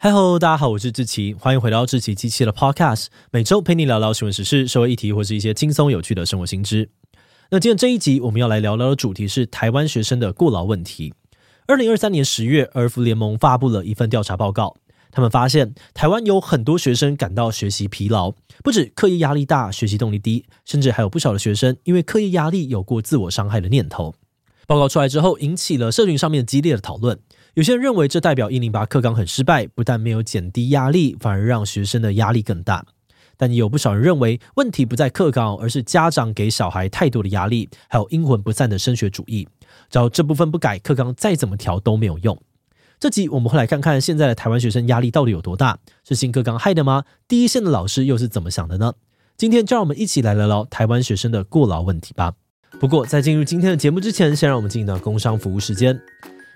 嗨喽，大家好，我是志奇，欢迎回到志奇机器的 Podcast，每周陪你聊聊新闻时事、社会议题或是一些轻松有趣的生活新知。那今天这一集我们要来聊聊的主题是台湾学生的过劳问题。二零二三年十月，儿福联盟发布了一份调查报告，他们发现台湾有很多学生感到学习疲劳，不止课业压力大、学习动力低，甚至还有不少的学生因为课业压力有过自我伤害的念头。报告出来之后，引起了社群上面激烈的讨论。有些人认为这代表一零八课纲很失败，不但没有减低压力，反而让学生的压力更大。但也有不少人认为问题不在课纲，而是家长给小孩太多的压力，还有阴魂不散的升学主义。只要这部分不改，课纲再怎么调都没有用。这集我们会来看看现在的台湾学生压力到底有多大，是新课纲害的吗？第一线的老师又是怎么想的呢？今天就让我们一起来聊聊台湾学生的过劳问题吧。不过在进入今天的节目之前，先让我们进到工商服务时间。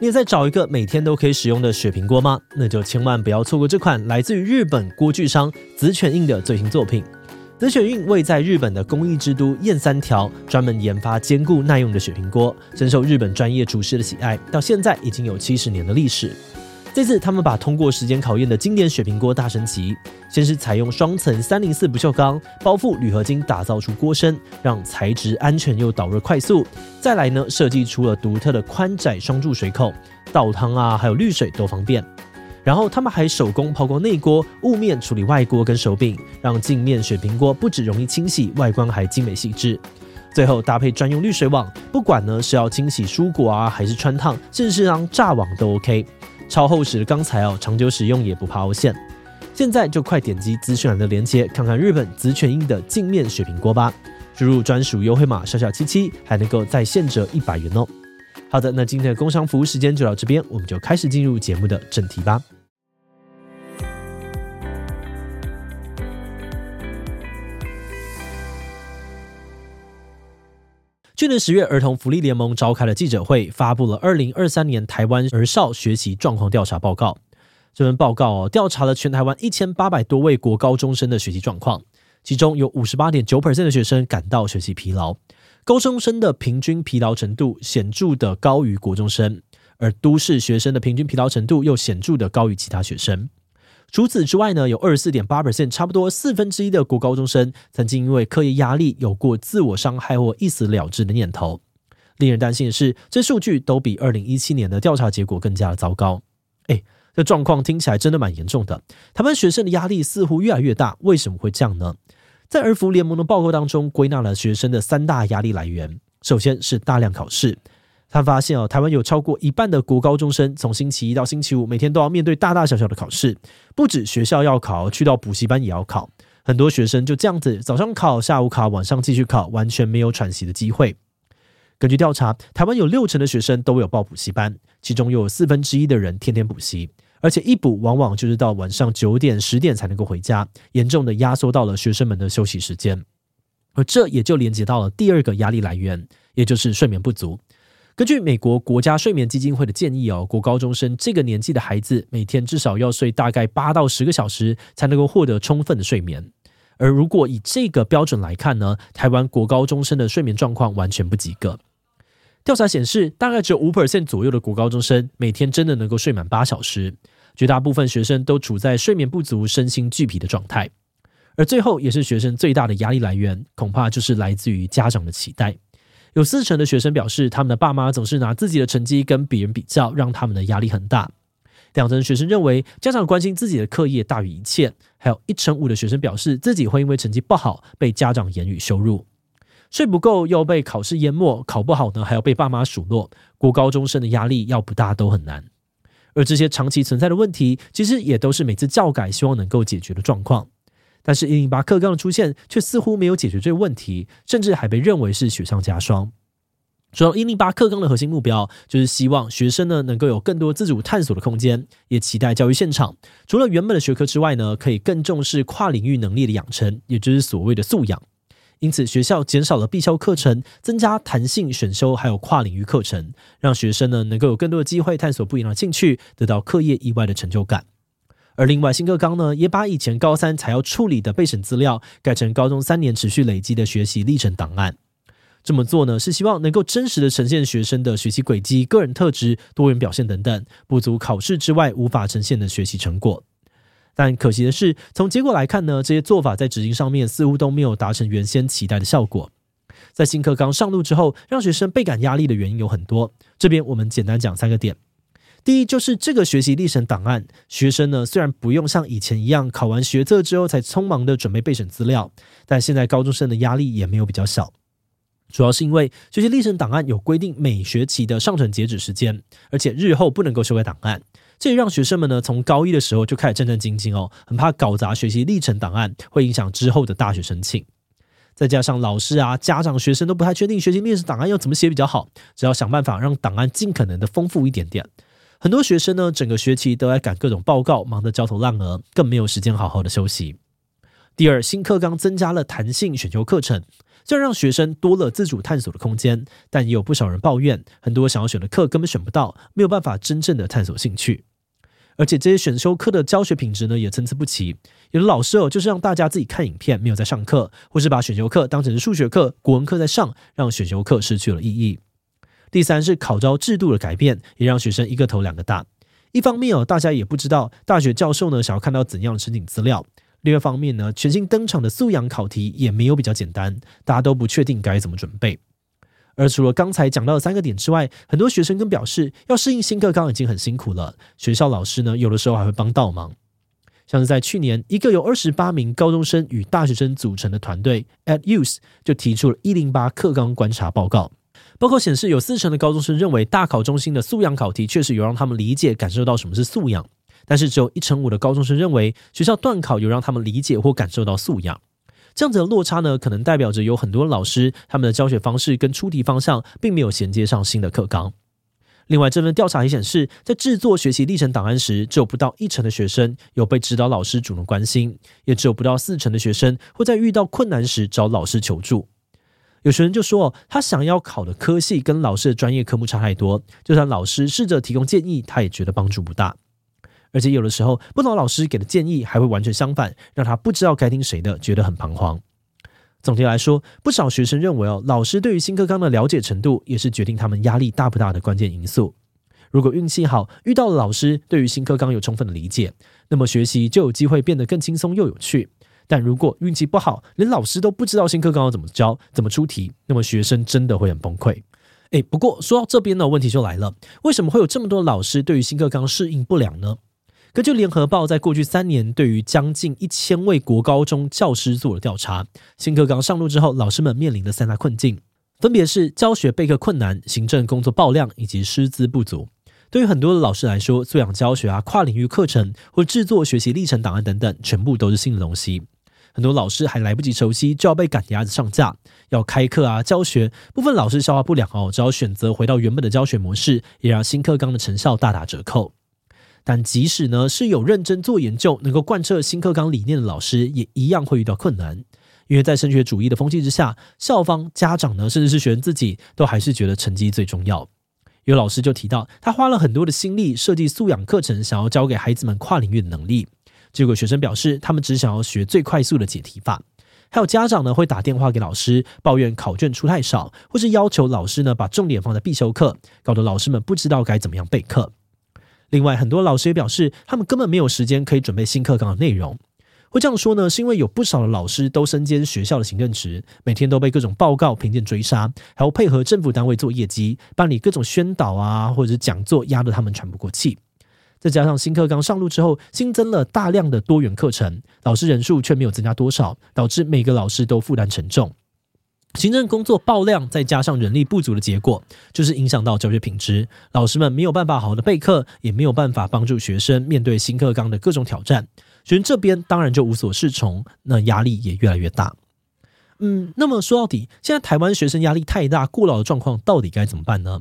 你也在找一个每天都可以使用的雪平锅吗？那就千万不要错过这款来自于日本锅具商紫犬印的最新作品。紫犬印位在日本的工艺之都燕三条，专门研发坚固耐用的雪平锅，深受日本专业厨师的喜爱，到现在已经有七十年的历史。这次他们把通过时间考验的经典水平锅大升级，先是采用双层三零四不锈钢包覆铝合金打造出锅身，让材质安全又导热快速。再来呢，设计出了独特的宽窄双注水口，倒汤啊还有滤水都方便。然后他们还手工抛光内锅，雾面处理外锅跟手柄，让镜面水平锅不止容易清洗，外观还精美细致。最后搭配专用滤水网，不管呢是要清洗蔬果啊，还是穿烫，甚至是当炸网都 OK。超厚实的钢材哦，长久使用也不怕凹陷。现在就快点击资讯栏的链接，看看日本紫泉印的镜面水平锅吧。输入专属优惠码小小七七，还能够再现折一百元哦。好的，那今天的工商服务时间就到这边，我们就开始进入节目的正题吧。去年十月，儿童福利联盟召开了记者会，发布了二零二三年台湾儿少学习状况调查报告。这份报告哦，调查了全台湾一千八百多位国高中生的学习状况，其中有五十八点九 percent 的学生感到学习疲劳，高中生的平均疲劳程度显著的高于国中生，而都市学生的平均疲劳程度又显著的高于其他学生。除此之外呢，有二十四点八 percent，差不多四分之一的国高中生曾经因为课业压力有过自我伤害或一死了之的念头。令人担心的是，这数据都比二零一七年的调查结果更加的糟糕。诶，这状况听起来真的蛮严重的。台湾学生的压力似乎越来越大，为什么会这样呢？在儿福联盟的报告当中，归纳了学生的三大压力来源。首先是大量考试。他发现哦，台湾有超过一半的国高中生，从星期一到星期五，每天都要面对大大小小的考试，不止学校要考，去到补习班也要考。很多学生就这样子，早上考，下午考，晚上继续考，完全没有喘息的机会。根据调查，台湾有六成的学生都有报补习班，其中又有四分之一的人天天补习，而且一补往往就是到晚上九点、十点才能够回家，严重的压缩到了学生们的休息时间。而这也就连接到了第二个压力来源，也就是睡眠不足。根据美国国家睡眠基金会的建议哦，国高中生这个年纪的孩子每天至少要睡大概八到十个小时，才能够获得充分的睡眠。而如果以这个标准来看呢，台湾国高中生的睡眠状况完全不及格。调查显示，大概只有五 percent 左右的国高中生每天真的能够睡满八小时，绝大部分学生都处在睡眠不足、身心俱疲的状态。而最后也是学生最大的压力来源，恐怕就是来自于家长的期待。有四成的学生表示，他们的爸妈总是拿自己的成绩跟别人比较，让他们的压力很大。两成学生认为家长关心自己的课业大于一切，还有一成五的学生表示自己会因为成绩不好被家长言语羞辱。睡不够又被考试淹没，考不好呢还要被爸妈数落。国高中生的压力要不大都很难。而这些长期存在的问题，其实也都是每次教改希望能够解决的状况。但是，一零八课纲的出现却似乎没有解决这个问题，甚至还被认为是雪上加霜。说到一零八课纲的核心目标，就是希望学生呢能够有更多自主探索的空间，也期待教育现场除了原本的学科之外呢，可以更重视跨领域能力的养成，也就是所谓的素养。因此，学校减少了必修课程，增加弹性选修，还有跨领域课程，让学生呢能够有更多的机会探索不一样的兴趣，得到课业以外的成就感。而另外，新课纲呢，也把以前高三才要处理的备审资料改成高中三年持续累积的学习历程档案。这么做呢，是希望能够真实的呈现学生的学习轨迹、个人特质、多元表现等等，不足考试之外无法呈现的学习成果。但可惜的是，从结果来看呢，这些做法在执行上面似乎都没有达成原先期待的效果。在新课纲上路之后，让学生倍感压力的原因有很多，这边我们简单讲三个点。第一，就是这个学习历程档案，学生呢虽然不用像以前一样考完学测之后才匆忙的准备备审资料，但现在高中生的压力也没有比较小。主要是因为学习历程档案有规定每学期的上传截止时间，而且日后不能够修改档案，这也让学生们呢从高一的时候就开始战战兢兢哦，很怕搞砸学习历程档案会影响之后的大学申请。再加上老师啊、家长、学生都不太确定学习历程档案要怎么写比较好，只要想办法让档案尽可能的丰富一点点。很多学生呢整个学期都在赶各种报告，忙得焦头烂额，更没有时间好好的休息。第二，新课纲增加了弹性选修课程。虽然让学生多了自主探索的空间，但也有不少人抱怨，很多想要选的课根本选不到，没有办法真正的探索兴趣。而且这些选修课的教学品质呢，也参差不齐。有的老师哦，就是让大家自己看影片，没有在上课，或是把选修课当成是数学课、国文课在上，让选修课失去了意义。第三是考招制度的改变，也让学生一个头两个大。一方面哦，大家也不知道大学教授呢想要看到怎样的申请资料。另外一方面呢，全新登场的素养考题也没有比较简单，大家都不确定该怎么准备。而除了刚才讲到的三个点之外，很多学生更表示，要适应新课纲已经很辛苦了，学校老师呢，有的时候还会帮倒忙。像是在去年，一个由二十八名高中生与大学生组成的团队 at Youth 就提出了一零八课纲观察报告，报告显示，有四成的高中生认为大考中心的素养考题确实有让他们理解感受到什么是素养。但是只有一成五的高中生认为学校段考有让他们理解或感受到素养，这样子的落差呢，可能代表着有很多老师他们的教学方式跟出题方向并没有衔接上新的课纲。另外，这份调查也显示，在制作学习历程档案时，只有不到一成的学生有被指导老师主动关心，也只有不到四成的学生会在遇到困难时找老师求助。有学生就说，他想要考的科系跟老师的专业科目差太多，就算老师试着提供建议，他也觉得帮助不大。而且有的时候，不同老师给的建议还会完全相反，让他不知道该听谁的，觉得很彷徨。总体来说，不少学生认为哦，老师对于新课纲的了解程度，也是决定他们压力大不大的关键因素。如果运气好，遇到了老师对于新课纲有充分的理解，那么学习就有机会变得更轻松又有趣。但如果运气不好，连老师都不知道新课纲要怎么教、怎么出题，那么学生真的会很崩溃。诶，不过说到这边呢，问题就来了，为什么会有这么多老师对于新课纲适应不良呢？根据联合报在过去三年对于将近一千位国高中教师做了调查，新课纲上路之后，老师们面临的三大困境，分别是教学备课困难、行政工作爆量以及师资不足。对于很多的老师来说，素养教学啊、跨领域课程或制作学习历程档案等等，全部都是新的东西。很多老师还来不及熟悉，就要被赶鸭子上架，要开课啊、教学，部分老师消化不良哦，只好选择回到原本的教学模式，也让新课纲的成效大打折扣。但即使呢是有认真做研究、能够贯彻新课纲理念的老师，也一样会遇到困难。因为在升学主义的风气之下，校方、家长呢，甚至是学生自己，都还是觉得成绩最重要。有老师就提到，他花了很多的心力设计素养课程，想要教给孩子们跨领域的能力。结果学生表示，他们只想要学最快速的解题法。还有家长呢，会打电话给老师抱怨考卷出太少，或是要求老师呢把重点放在必修课，搞得老师们不知道该怎么样备课。另外，很多老师也表示，他们根本没有时间可以准备新课纲的内容。会这样说呢，是因为有不少的老师都身兼学校的行政职，每天都被各种报告、评鉴追杀，还要配合政府单位做业绩，办理各种宣导啊，或者是讲座，压得他们喘不过气。再加上新课纲上路之后，新增了大量的多元课程，老师人数却没有增加多少，导致每个老师都负担沉重。行政工作爆量，再加上人力不足的结果，就是影响到教学品质。老师们没有办法好好的备课，也没有办法帮助学生面对新课纲的各种挑战。学生这边当然就无所适从，那压力也越来越大。嗯，那么说到底，现在台湾学生压力太大、过劳的状况，到底该怎么办呢？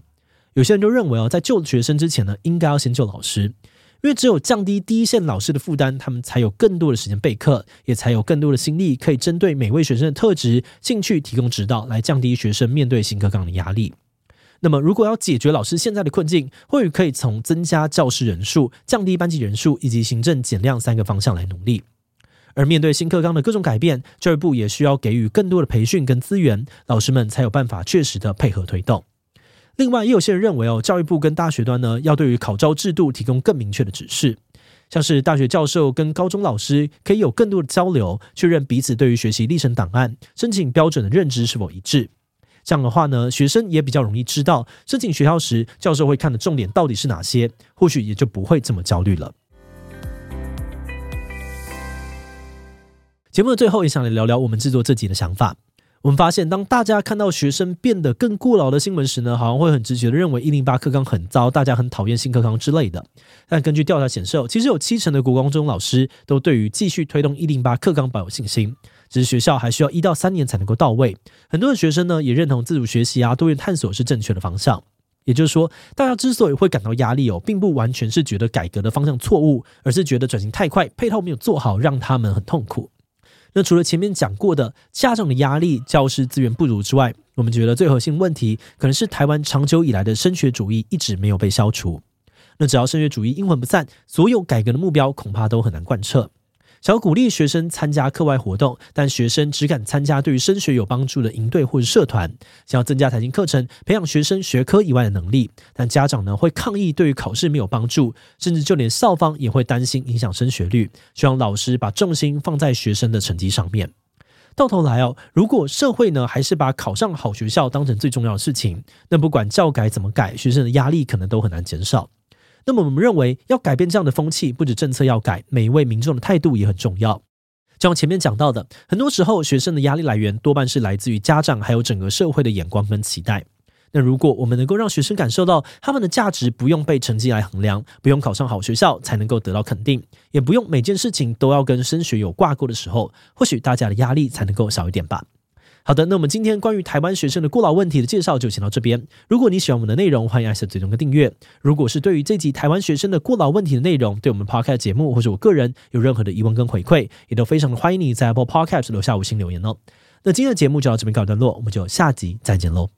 有些人就认为哦，在救学生之前呢，应该要先救老师。因为只有降低第一线老师的负担，他们才有更多的时间备课，也才有更多的心力可以针对每位学生的特质、兴趣提供指导，来降低学生面对新课纲的压力。那么，如果要解决老师现在的困境，或许可以从增加教师人数、降低班级人数以及行政减量三个方向来努力。而面对新课纲的各种改变，教育部也需要给予更多的培训跟资源，老师们才有办法确实的配合推动。另外，也有些人认为哦，教育部跟大学端呢，要对于考招制度提供更明确的指示，像是大学教授跟高中老师可以有更多的交流，确认彼此对于学习历程档案、申请标准的认知是否一致。这样的话呢，学生也比较容易知道申请学校时，教授会看的重点到底是哪些，或许也就不会这么焦虑了。节目的最后，也想来聊聊我们制作这集的想法。我们发现，当大家看到学生变得更过劳的新闻时呢，好像会很直觉的认为一零八课纲很糟，大家很讨厌新课纲之类的。但根据调查显示，其实有七成的国高中老师都对于继续推动一零八课纲保有信心，只是学校还需要一到三年才能够到位。很多的学生呢，也认同自主学习啊、多元探索是正确的方向。也就是说，大家之所以会感到压力哦，并不完全是觉得改革的方向错误，而是觉得转型太快，配套没有做好，让他们很痛苦。那除了前面讲过的家长的压力、教师资源不足之外，我们觉得最核心问题可能是台湾长久以来的升学主义一直没有被消除。那只要升学主义阴魂不散，所有改革的目标恐怕都很难贯彻。想要鼓励学生参加课外活动，但学生只敢参加对于升学有帮助的营队或者社团；想要增加弹性课程，培养学生学科以外的能力，但家长呢会抗议对于考试没有帮助，甚至就连校方也会担心影响升学率，希望老师把重心放在学生的成绩上面。到头来哦，如果社会呢还是把考上好学校当成最重要的事情，那不管教改怎么改，学生的压力可能都很难减少。那么我们认为，要改变这样的风气，不止政策要改，每一位民众的态度也很重要。就像前面讲到的，很多时候学生的压力来源多半是来自于家长，还有整个社会的眼光跟期待。那如果我们能够让学生感受到他们的价值不用被成绩来衡量，不用考上好学校才能够得到肯定，也不用每件事情都要跟升学有挂钩的时候，或许大家的压力才能够小一点吧。好的，那我们今天关于台湾学生的过劳问题的介绍就先到这边。如果你喜欢我们的内容，欢迎按下追踪跟订阅。如果是对于这集台湾学生的过劳问题的内容，对我们 Podcast 节目或者我个人有任何的疑问跟回馈，也都非常的欢迎你在 Apple Podcast 留下五星留言哦。那今天的节目就到这边告一段落，我们就下集再见喽。